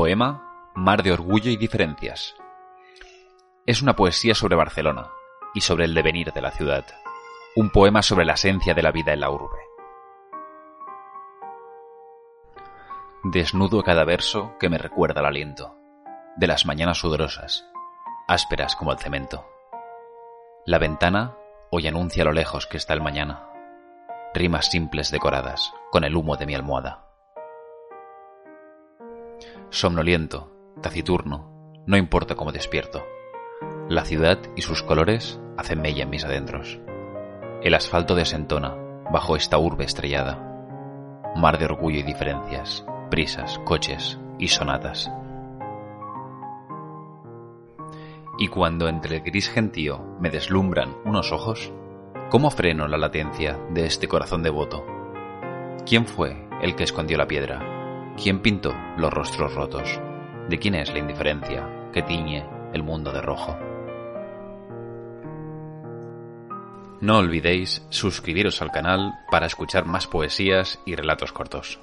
Poema Mar de Orgullo y Diferencias. Es una poesía sobre Barcelona y sobre el devenir de la ciudad. Un poema sobre la esencia de la vida en la urbe. Desnudo cada verso que me recuerda el aliento de las mañanas sudorosas, ásperas como el cemento. La ventana hoy anuncia a lo lejos que está el mañana. Rimas simples decoradas con el humo de mi almohada. Somnoliento, taciturno, no importa cómo despierto. La ciudad y sus colores hacen mella en mis adentros. El asfalto desentona bajo esta urbe estrellada. Mar de orgullo y diferencias, prisas, coches y sonatas. Y cuando entre el gris gentío me deslumbran unos ojos, ¿cómo freno la latencia de este corazón devoto? ¿Quién fue el que escondió la piedra? ¿Quién pintó los rostros rotos? ¿De quién es la indiferencia que tiñe el mundo de rojo? No olvidéis suscribiros al canal para escuchar más poesías y relatos cortos.